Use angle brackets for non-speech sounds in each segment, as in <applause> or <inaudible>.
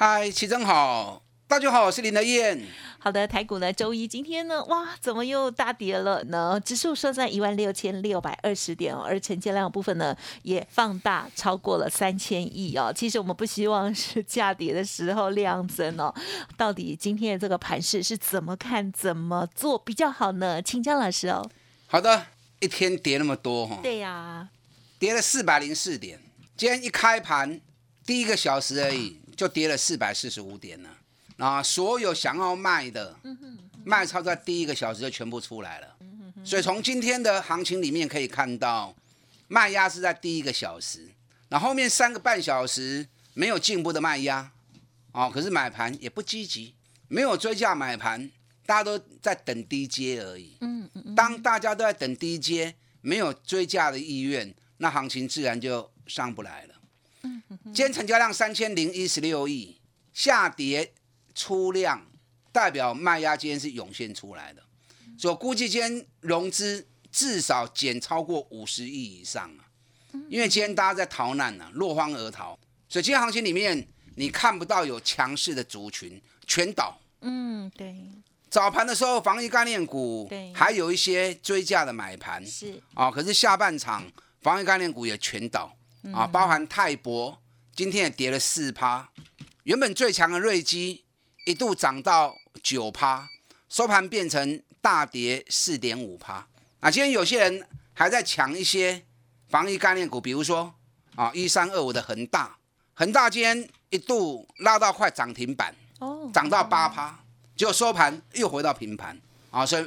嗨，齐真好，大家好，我是林德燕。好的，台股呢，周一今天呢，哇，怎么又大跌了呢？指数收在一万六千六百二十点哦，而成交量部分呢，也放大超过了三千亿哦。其实我们不希望是价跌的时候量增哦。到底今天的这个盘势是怎么看、怎么做比较好呢？请江老师哦。好的，一天跌那么多哈，对呀，跌了四百零四点，今天一开盘第一个小时而已。就跌了四百四十五点呢，啊，所有想要卖的卖超在第一个小时就全部出来了，所以从今天的行情里面可以看到，卖压是在第一个小时，那后面三个半小时没有进步的卖压，哦，可是买盘也不积极，没有追价买盘，大家都在等低阶而已。嗯嗯，当大家都在等低阶，没有追价的意愿，那行情自然就上不来了。今天成交量三千零一十六亿，下跌出量，代表卖压今天是涌现出来的，所以估计今天融资至少减超过五十亿以上啊，因为今天大家在逃难呢，落荒而逃，所以今天行情里面你看不到有强势的族群全倒。嗯，对。早盘的时候，防疫概念股还有一些追价的买盘。是。啊，可是下半场防疫概念股也全倒。啊，包含泰博，今天也跌了四趴。原本最强的瑞基一度涨到九趴，收盘变成大跌四点五趴。啊，今天有些人还在抢一些防疫概念股，比如说啊，一三二五的恒大，恒大今天一度拉到快涨停板，哦，涨到八趴，结果收盘又回到平盘。啊，所以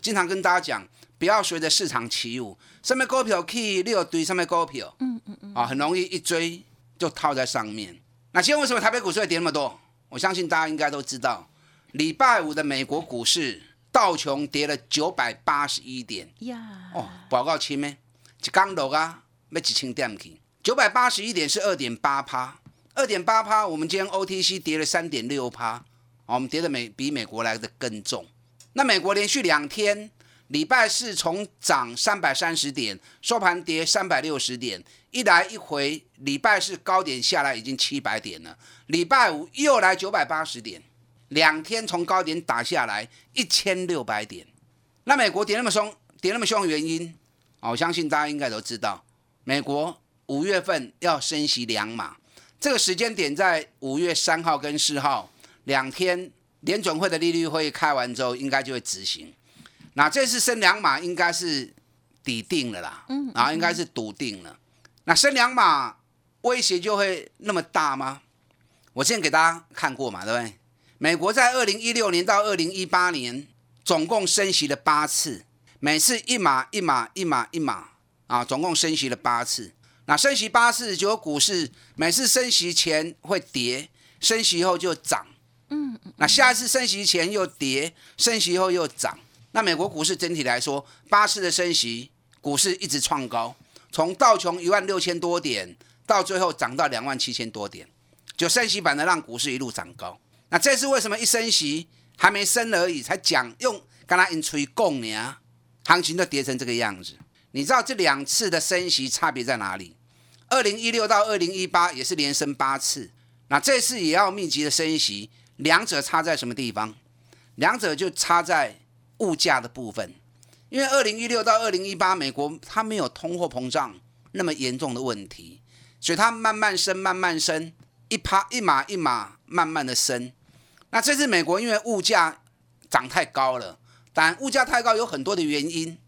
经常跟大家讲。不要随着市场起舞，上面股票去六堆，上面股票，嗯嗯嗯，啊，很容易一追就套在上面。那今天为什么台北股市会跌那么多？我相信大家应该都知道，礼拜五的美国股市道琼跌了九百八十一点，呀，哦，报告清咩？一刚落啊，要几千点去？九百八十一点是二点八趴，二点八趴，我们今天 OTC 跌了三点六趴，我们跌的美比美国来的更重。那美国连续两天。礼拜四从涨三百三十点，收盘跌三百六十点，一来一回，礼拜四高点下来已经七百点了。礼拜五又来九百八十点，两天从高点打下来一千六百点。那美国跌那么凶，跌那么凶的原因，我相信大家应该都知道，美国五月份要升息两码，这个时间点在五月三号跟四号两天，联准会的利率会议开完之后，应该就会执行。那这次升两码应该是底定了啦，嗯，然后应该是笃定了。那升两码威胁就会那么大吗？我之前给大家看过嘛，对不对？美国在二零一六年到二零一八年总共升息了八次，每次一码一码一码一码啊，总共升息了八次。那升息八次就有股市，每次升息前会跌，升息后就涨，嗯，那下一次升息前又跌，升息后又涨。那美国股市整体来说，八次的升息，股市一直创高，从道琼一万六千多点，到最后涨到两万七千多点，就升息版的让股市一路涨高。那这次为什么一升息还没升而已，才讲用跟他引吹供呢？行情就跌成这个样子。你知道这两次的升息差别在哪里？二零一六到二零一八也是连升八次，那这次也要密集的升息，两者差在什么地方？两者就差在。物价的部分，因为二零一六到二零一八，美国它没有通货膨胀那么严重的问题，所以它慢慢升，慢慢升，一趴一码一码慢慢的升。那这次美国因为物价涨太高了，但物价太高有很多的原因。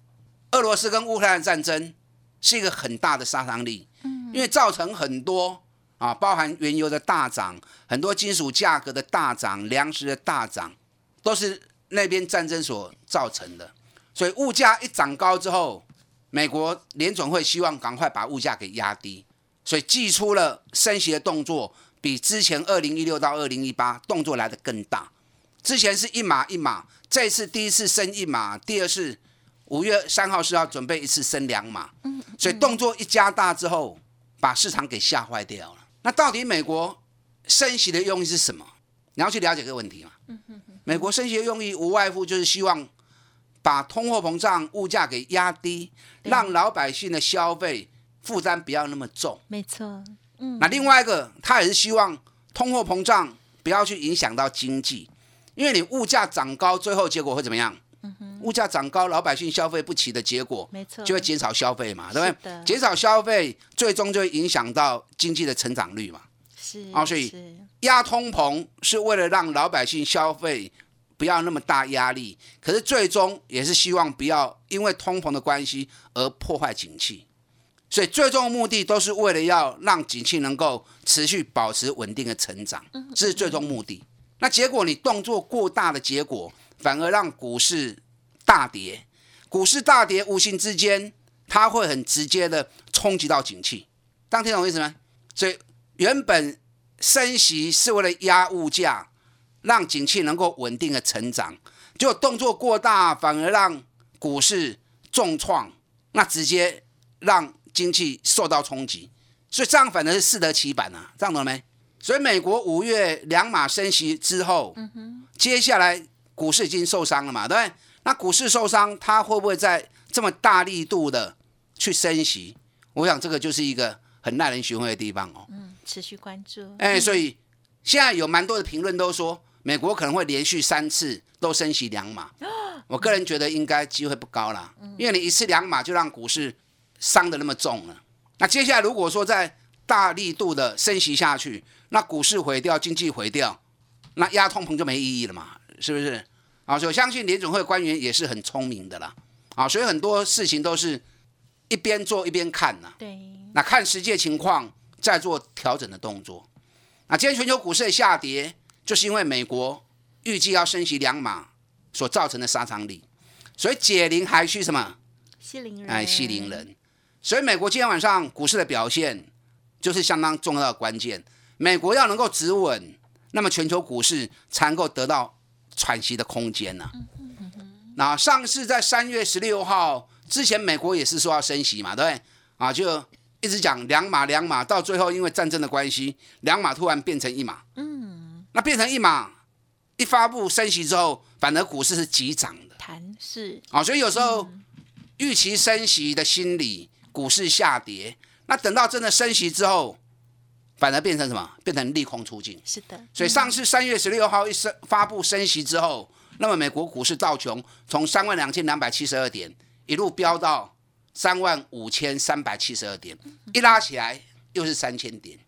俄罗斯跟乌克兰战争是一个很大的杀伤力，因为造成很多啊，包含原油的大涨，很多金属价格的大涨，粮食的大涨，都是。那边战争所造成的，所以物价一涨高之后，美国联总会希望赶快把物价给压低，所以祭出了升息的动作，比之前二零一六到二零一八动作来的更大。之前是一码一码，这次第一次升一码，第二次五月三号是要准备一次升两码，所以动作一加大之后，把市场给吓坏掉了。那到底美国升息的用意是什么？你要去了解这个问题嘛。美国升息的用意无外乎就是希望把通货膨胀、物价给压低，让老百姓的消费负担不要那么重。没错，那另外一个，他也是希望通货膨胀不要去影响到经济，因为你物价涨高，最后结果会怎么样？物价涨高，老百姓消费不起的结果，没错，就会减少消费嘛，对不对？减少消费，最终就会影响到经济的成长率嘛。是哦所以压通膨是为了让老百姓消费不要那么大压力，可是最终也是希望不要因为通膨的关系而破坏景气。所以最终的目的都是为了要让景气能够持续保持稳定的成长，这是最终目的。那结果你动作过大的结果，反而让股市大跌。股市大跌，无形之间它会很直接的冲击到景气。当听懂我意思吗？所以原本升息是为了压物价，让景气能够稳定的成长，结果动作过大，反而让股市重创，那直接让经济受到冲击。所以这样反而是适得其反啊，这样懂了没？所以美国五月两码升息之后，接下来股市已经受伤了嘛，对不对？那股市受伤，它会不会再这么大力度的去升息？我想这个就是一个很耐人寻味的地方哦。持续关注，哎，所以现在有蛮多的评论都说，美国可能会连续三次都升息两码。我个人觉得应该机会不高啦，因为你一次两码就让股市伤的那么重了。那接下来如果说再大力度的升息下去，那股市毁掉，经济毁掉，那压通膨就没意义了嘛，是不是？啊，所以我相信联总会官员也是很聪明的啦。啊，所以很多事情都是一边做一边看呐、对，那看实际情况再做调整的动作。那今天全球股市的下跌，就是因为美国预计要升息两码所造成的杀伤力，所以解铃还需什么？系铃人，哎，系铃人。所以美国今天晚上股市的表现就是相当重要的关键。美国要能够止稳，那么全球股市才能够得到喘息的空间呢、那上次在三月十六号之前，美国也是说要升息嘛，对不对？啊，就一直讲两码两码，到最后因为战争的关系，两码突然变成一码。嗯，那变成一码，一发布升息之后，反而股市是急涨的。谈是啊，所以有时候预期升息的心理，股市下跌，那等到真的升息之后，反而变成什么？变成利空出尽。是的，所以上次三月十六号一升发布升息之后，那么美国股市道琼从三万两千两百七十二点一路飙到三万五千三百七十二点，一拉起来又是三千点。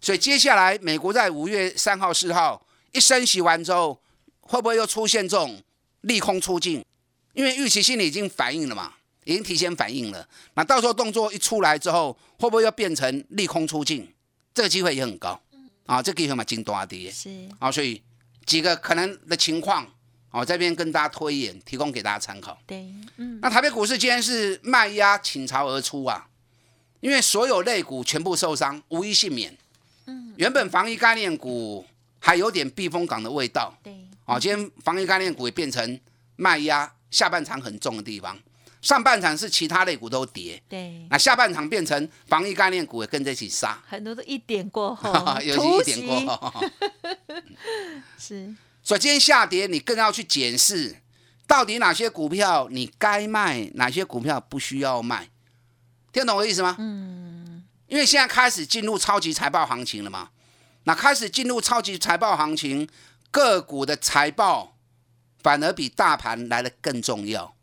所以接下来美国在五月三号、四号一升息完之后，会不会又出现这种利空出尽？因为预期心理已经反应了嘛，已经提前反应了。那到时候动作一出来之后，会不会又变成利空出尽？这个机会也很高啊，这个机会嘛，金多跌是啊，所以几个可能的情况，哦，这边跟大家推演，提供给大家参考。对，嗯，那台北股市今天是卖压倾巢而出啊，因为所有类股全部受伤，无一幸免。嗯，原本防疫概念股还有点避风港的味道，对，啊，今天防疫概念股也变成卖压下半场很重的地方，上半场是其他类股都跌，对，那下半场变成防疫概念股也跟着一起杀，很多都一点过后 <laughs> 有突一点过袭后。<laughs> <laughs> 是所以今天下跌，你更要去检视，到底哪些股票你该卖，哪些股票不需要卖。听懂我的意思吗？嗯。因为现在开始进入超级财报行情了嘛，那开始进入超级财报行情，个股的财报反而比大盘来的更重要。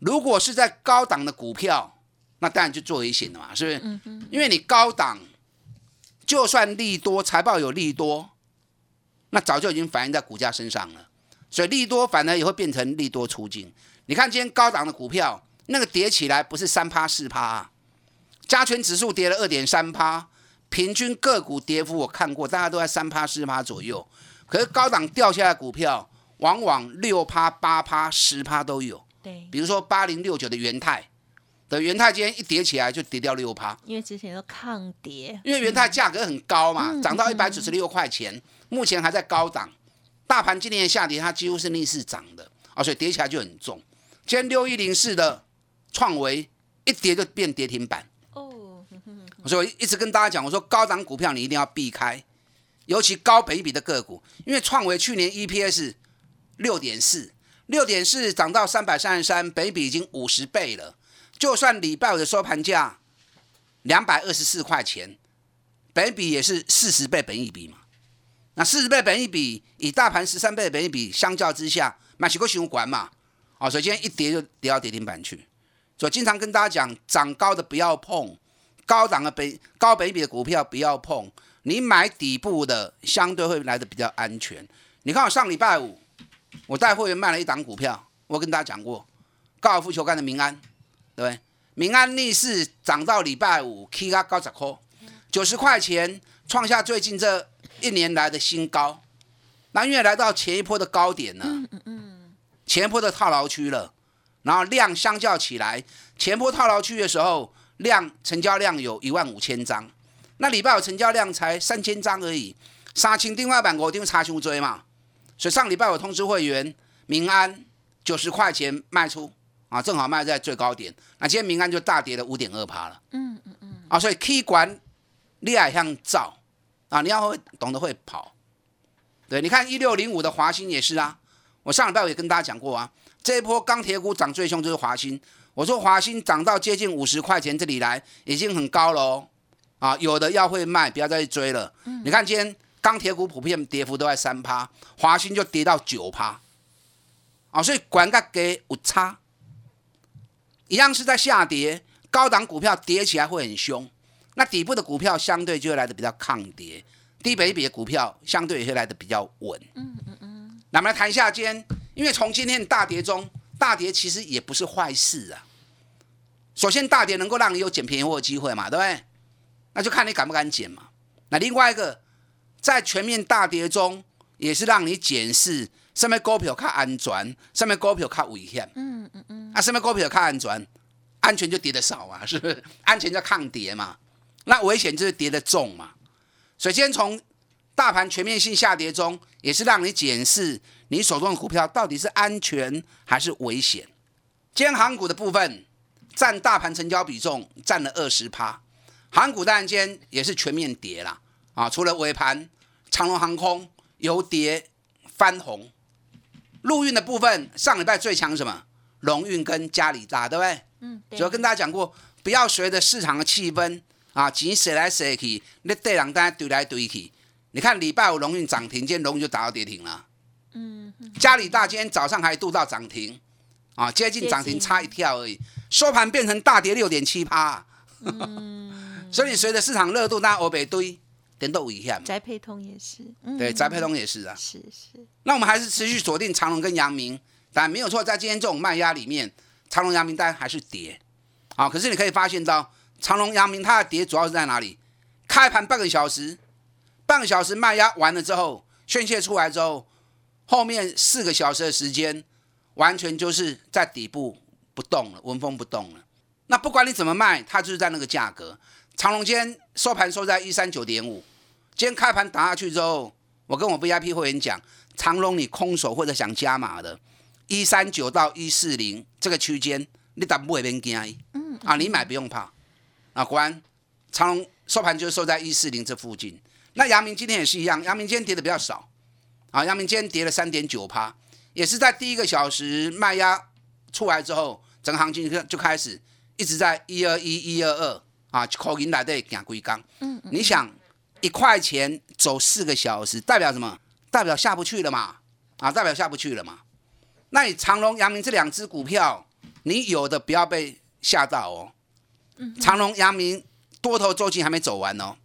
如果是在高档的股票，那当然就做危险了嘛，是不是？因为你高档，就算利多，财报有利多，那早就已经反映在股价身上了，所以利多反而也会变成利多出尽。你看今天高档的股票，那个跌起来不是三趴四趴、啊，加权指数跌了二点三趴，平均个股跌幅我看过，大家都在三趴四趴左右。可是高档掉下来的股票，往往六趴、八趴、十趴都有。对，比如说八零六九的元泰，的元泰今天一跌起来就跌掉六趴，因为之前都抗跌，因为元泰价格很高嘛，嗯涨到一百九十六块钱，目前还在高档。大盘今年下跌，它几乎是逆势涨的啊，所以跌起来就很重。今天六一零四的创维一跌就变跌停板，哦，所以我一直跟大家讲，我说高档股票你一定要避开，尤其高本益比的个股，因为创维去年 EPS 六点四，六点四涨到三百三十三，本益比已经五十倍了。就算礼拜五的收盘价两百二十四块钱，本益比也是四十倍本益比嘛。那四十倍本益比，以大盘十三倍的本益比相较之下，买起个循环嘛。哦，所以今天一跌就跌到跌停板去。所以经常跟大家讲，涨高的不要碰，高档的本高本益比的股票不要碰，你买底部的相对会来的比较安全。你看我上礼拜五，我带会员卖了一档股票，我跟大家讲过，高尔夫球杆的民安，对不对？民安逆势涨到礼拜五，K 它高十块，九十块钱，创下最近这一年来的新高。那因为来到前一波的高点了，前一波的套牢区了，然后量相较起来，前波套牢区的时候，量成交量有一万五千张，那礼拜五成交量才三千张而已，杀青另外板我一定差胸追嘛，所以上礼拜我通知会员，民安九十块钱卖出啊，正好卖在最高点，那今天民安就大跌了五点二趴了，嗯嗯嗯，啊，所以 K 管你也像造啊，你要会懂得会跑，对，你看一六零五的华兴也是啊，我上礼拜我也跟大家讲过啊。这一波钢铁股涨最凶就是华兴，我说华兴涨到接近五十块钱这里来，已经很高了哦。啊，有的要会卖，不要再去追了。你看今天钢铁股普遍跌幅都在三趴，华兴就跌到九趴。啊，所以管个给有差，一样是在下跌，高档股票跌起来会很凶，那底部的股票相对就会来的比较抗跌，低北比的股票相对也会来的比较稳。嗯嗯嗯。那我们来谈一下今天。因为从今天的大跌中，大跌其实也不是坏事啊。首先，大跌能够让你有捡便宜货的机会嘛，对不对？那就看你敢不敢捡嘛。那另外一个，在全面大跌中，也是让你检视上面股票较安全，上面股票较危险。嗯嗯嗯。啊，上面股票较安全，安全就跌得少啊，是不是？安全叫抗跌嘛，那危险就是跌得重嘛。所以今天从大盘全面性下跌中，也是让你检视。你手中的股票到底是安全还是危险？今天航股的部分占大盘成交比重占了二十趴，航股当然今天也是全面跌啦啊！除了尾盘长龙航空由跌翻红，陆运的部分上礼拜最强什么？龙运跟嘉里大，对不对？嗯，主要跟大家讲过，不要随着市场的气氛啊，钱谁来谁去，你对人大家堆来堆去。你看礼拜五龙运涨停，今天龙运就打到跌停了。嗯嘉里大今天早上还度到涨停，啊，接近涨停差一跳而已，收盘变成大跌六点七趴。<laughs> 所以随着市场热度，大家欧北堆点都危险。宅配通也是，嗯对，宅配通也是啊。是是。那我们还是持续锁定长隆跟阳明，但没有错，在今天这种卖压里面，长隆、阳明当然还是跌。啊，可是你可以发现到长隆、阳明它的跌主要是在哪里？开盘半个小时，半个小时卖压完了之后，宣泄出来之后。后面四个小时的时间，完全就是在底部不动了，纹风不动了。那不管你怎么卖，它就是在那个价格。长隆今天收盘收在一三九点五，今天开盘打下去之后，我跟我 VIP 会员讲，长隆你空手或者想加码的，一三九到一四零这个区间，你打不会变惊。嗯啊，你买不用怕。啊，果然长隆收盘就收在一四零这附近。那阳明今天也是一样，阳明今天跌的比较少。啊，阳明今天跌了三点九趴，也是在第一个小时卖压出来之后，整个行情就就开始一直在一二一、一二二啊，口音来的行龟缸。嗯，你想一块钱走四个小时，代表什么？代表下不去了嘛？啊，代表下不去了嘛？那你长隆、阳明这两只股票，你有的不要被吓到哦。嗯，长隆、阳明多头周期还没走完哦。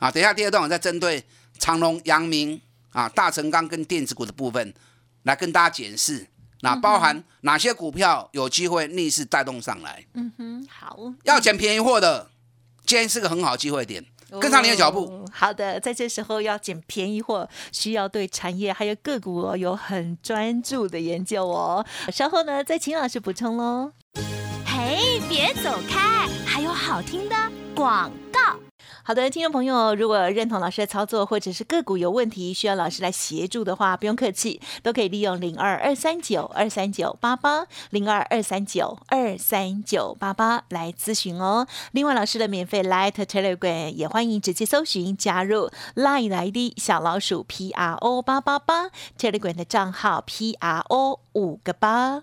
啊，等一下第二段我再针对长隆、阳明。啊，大成钢跟电子股的部分，来跟大家解释，那包含哪些股票有机会逆势带动上来？嗯哼，好，要捡便宜货的，今天是个很好机会点，跟上你的脚步。好的，在这时候要捡便宜货，需要对产业还有个股哦有很专注的研究哦。稍后呢，再请老师补充喽。嘿，别走开，还有好听的广告。好的，听众朋友，如果认同老师的操作，或者是个股有问题需要老师来协助的话，不用客气，都可以利用零二二三九二三九八八零二二三九二三九八八来咨询哦。另外，老师的免费 Light Telegram 也欢迎直接搜寻加入 Line ID 小老鼠 P R O 八八八 Telegram 的账号 P R O 五个八。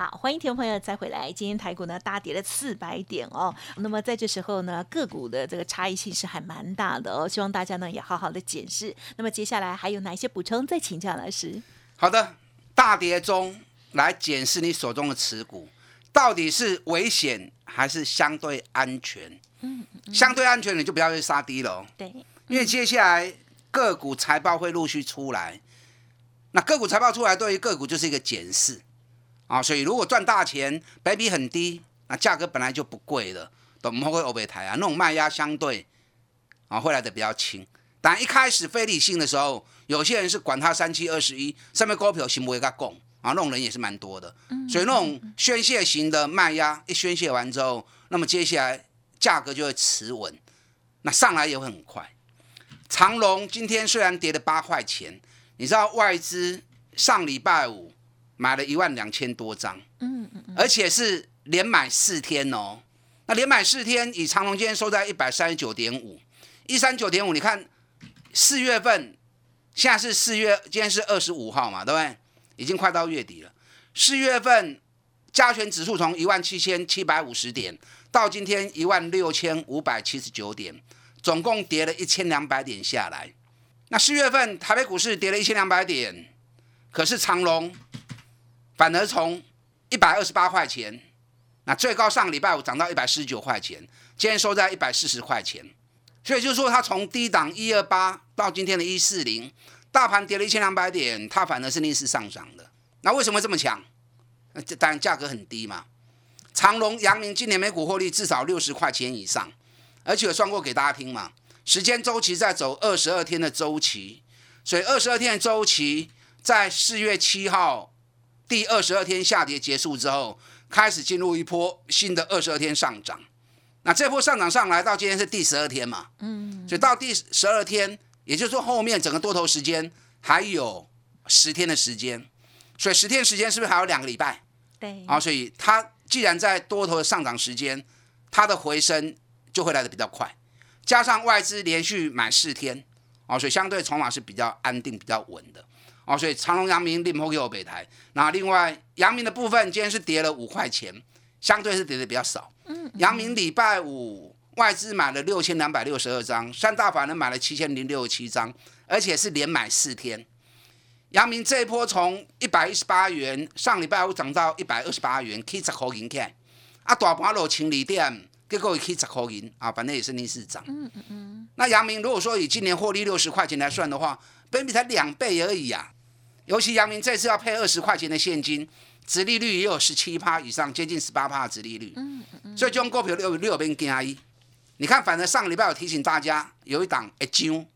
好，欢迎听众朋友再回来。今天台股呢大跌了四百点哦。那么在这时候呢，个股的这个差异性是还蛮大的哦。希望大家呢也好好的检视。那么接下来还有哪一些补充？再请教老师。好的，大跌中来检视你手中的持股，到底是危险还是相对安全？嗯，相对安全你就不要去杀低了哦。对，因为接下来个股财报会陆续出来，那个股财报出来对于个股就是一个检视。啊，所以如果赚大钱，倍比很低，那价格本来就不贵的，都不会欧北台啊，那种卖压相对啊会来的比较轻。但一开始非理性的时候，有些人是管他三七二十一，上面高票行不会跟他供啊，那种人也是蛮多的。所以那种宣泄型的卖压一宣泄完之后，那么接下来价格就会持稳，那上来也会很快。长隆今天虽然跌了八块钱，你知道外资上礼拜五。买了一万两千多张，嗯嗯而且是连买四天哦。那连买四天，以长隆今天收在一百三十九点五，一三九点五。你看四月份，现在是四月，今天是二十五号嘛，对不对？已经快到月底了。四月份加权指数从一万七千七百五十点到今天一万六千五百七十九点，总共跌了一千两百点下来。那四月份台北股市跌了一千两百点，可是长隆。反而从一百二十八块钱，那最高上礼拜五涨到一百四十九块钱，今天收在一百四十块钱，所以就是说它从低档一二八到今天的一四零，大盘跌了一千两百点，它反而是逆势上涨的。那为什么这么强？那当然价格很低嘛。长隆、阳明今年每股获利至少六十块钱以上，而且有算过给大家听嘛。时间周期在走二十二天的周期，所以二十二天的周期在四月七号。第二十二天下跌结束之后，开始进入一波新的二十二天上涨。那这波上涨上来到今天是第十二天嘛？嗯，所以到第十二天，也就是说后面整个多头时间还有十天的时间。所以十天时间是不是还有两个礼拜？对。啊，所以它既然在多头的上涨时间，它的回升就会来的比较快。加上外资连续买四天，啊，所以相对筹码是比较安定、比较稳的。哦，所以长隆、阳明、立摩给我北台。那另外阳明的部分，今天是跌了五块钱，相对是跌的比较少。嗯，阳明礼拜五外资买了六千两百六十二张，三大法人买了七千零六十七张，而且是连买四天。阳明这一波从一百一十八元上礼拜五涨到一百二十八元，可以十块银看。啊，大盘落清理点，结果可以十块银啊，反正也是逆势涨。嗯嗯嗯。那阳明如果说以今年获利六十块钱来算的话，本比才两倍而已啊。尤其阳明这次要配二十块钱的现金，殖利率也有十七趴以上，接近十八趴的殖利率。嗯嗯所以就用股票六六边跟阿姨，你看，反正上个礼拜有提醒大家，有一档一张，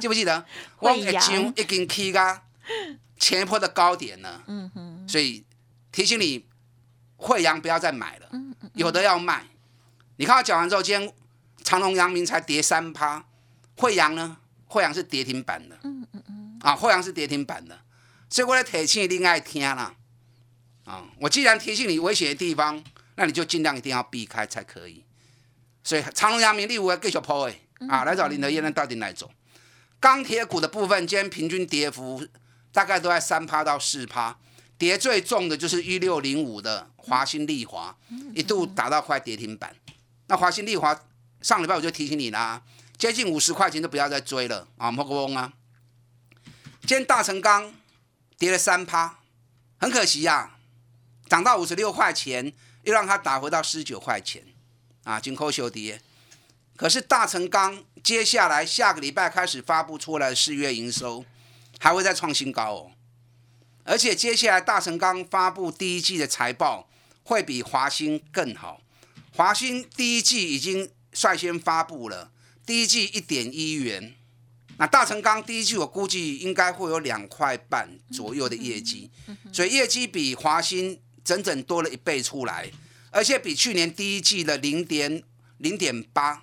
记不记得？我一张已经起个前一波的高点了。嗯哼。所以提醒你，惠阳不要再买了。有的要卖。你看我讲完之后，今天长隆、阳明才跌三趴，惠阳呢？惠阳是跌停板的。啊，后阳是跌停板的。所以我来提醒你，另爱听啦，啊！我既然提醒你危险的地方，那你就尽量一定要避开才可以。所以长隆、阳明、利五继续抛诶啊，来找林德燕，那到底哪种？钢铁股的部分，今天平均跌幅大概都在三趴到四趴，跌最重的就是一六零五的华新利华，一度打到快跌停板。那华新利华上礼拜我就提醒你啦，接近五十块钱就不要再追了啊，莫个翁啊！今天大成钢跌了三趴，很可惜呀，涨到五十六块钱，又让它打回到十九块钱啊，紧扣修跌。可是大成钢接下来下个礼拜开始发布出来的四月营收，还会再创新高哦。而且接下来大成钢发布第一季的财报会比华兴更好。华兴第一季已经率先发布了，第一季一点一元。那大成钢第一季我估计应该会有两块半左右的业绩，所以业绩比华兴整整多了一倍出来，而且比去年第一季的零点零点八。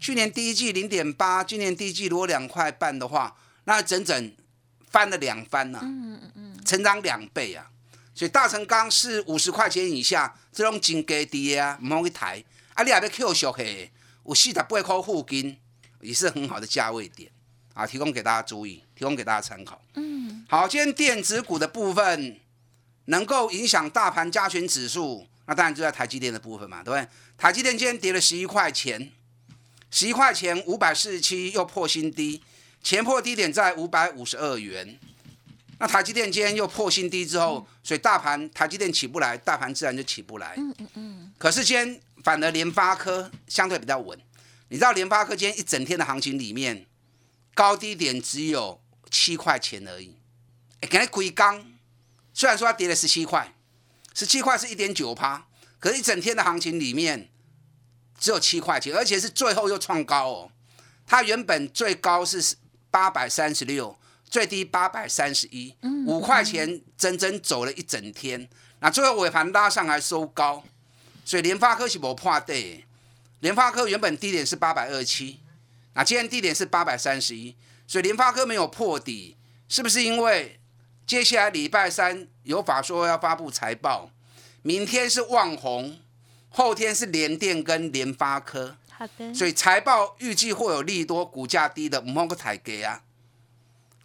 去年第一季零点八，今年第一季如果两块半的话，那整整翻了两番呢，成长两倍啊！所以大成钢是五十块钱以下，这种真低低啊，唔好去抬。啊，你还要 Q 小嘿，有四十八块附近，也是很好的价位点啊，提供给大家注意，提供给大家参考。嗯，好，今天电子股的部分能够影响大盘加权指数，那当然就在台积电的部分嘛，对不对？台积电今天跌了十一块钱。十一块钱五百四十七又破新低，前破低点在五百五十二元。那台积电今天又破新低之后，所以大盘台积电起不来，大盘自然就起不来。嗯嗯嗯。可是今天反而联发科相对比较稳。你知道联发科今天一整天的行情里面，高低点只有七块钱而已。哎，给它归刚，虽然说它跌了十七块，十七块是一点九趴，可是一整天的行情里面。只有七块钱，而且是最后又创高哦。它原本最高是八百三十六，最低八百三十一，五块钱整整走了一整天。那最后尾盘拉上来收高，所以联发科是无破底。联发科原本低点是八百二十七，那今天低点是八百三十一，所以联发科没有破底，是不是因为接下来礼拜三有法说要发布财报，明天是旺红？后天是联电跟联发科，好的，所以财报预计会有利多，股价低的唔好个抬给啊。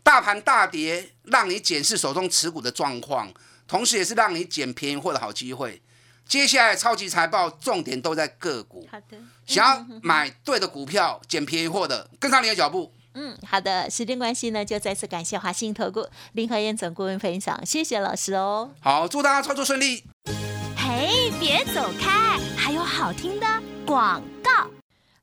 大盘大跌，让你检视手中持股的状况，同时也是让你捡便宜货的好机会。接下来超级财报重点都在个股，好的，想要买对的股票，捡便宜货的，跟上你的脚步。嗯，好的，时间关系呢，就再次感谢华信投顾林和燕总顾问分享，谢谢老师哦。好，祝大家操作顺利。嘿，别走开！还有好听的广告。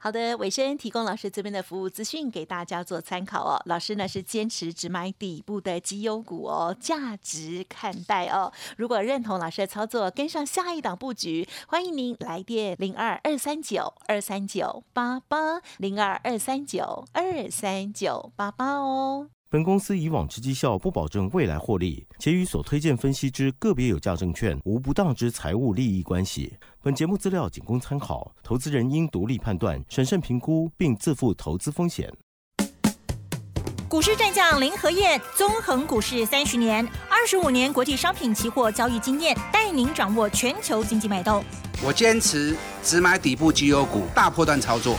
好的，尾声提供老师这边的服务资讯给大家做参考哦。老师呢是坚持只买底部的绩优股哦，价值看待哦。如果认同老师的操作，跟上下一档布局，欢迎您来电零二二三九二三九八八零二二三九二三九八八哦。本公司以往之绩效不保证未来获利，且与所推荐分析之个别有价证券无不当之财务利益关系。本节目资料仅供参考，投资人应独立判断、审慎评估，并自负投资风险。股市战将林和燕，纵横股市三十年，二十五年国际商品期货交易经验，带您掌握全球经济脉动。我坚持只买底部绩优股，大波段操作。